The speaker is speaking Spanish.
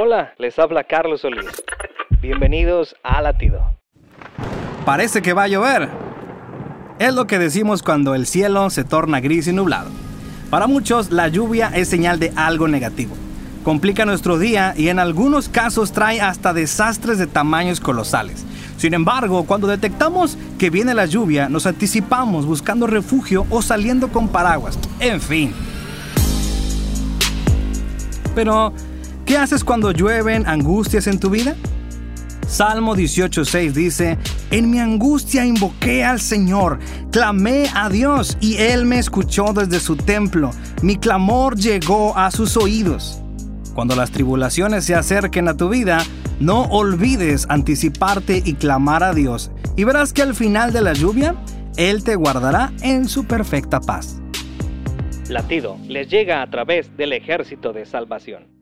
Hola, les habla Carlos Solís. Bienvenidos a Latido. Parece que va a llover. Es lo que decimos cuando el cielo se torna gris y nublado. Para muchos, la lluvia es señal de algo negativo. Complica nuestro día y en algunos casos trae hasta desastres de tamaños colosales. Sin embargo, cuando detectamos que viene la lluvia, nos anticipamos buscando refugio o saliendo con paraguas. En fin. Pero, ¿qué haces cuando llueven angustias en tu vida? Salmo 18:6 dice, En mi angustia invoqué al Señor, clamé a Dios y Él me escuchó desde su templo, mi clamor llegó a sus oídos. Cuando las tribulaciones se acerquen a tu vida, no olvides anticiparte y clamar a Dios, y verás que al final de la lluvia, Él te guardará en su perfecta paz. Latido les llega a través del ejército de salvación.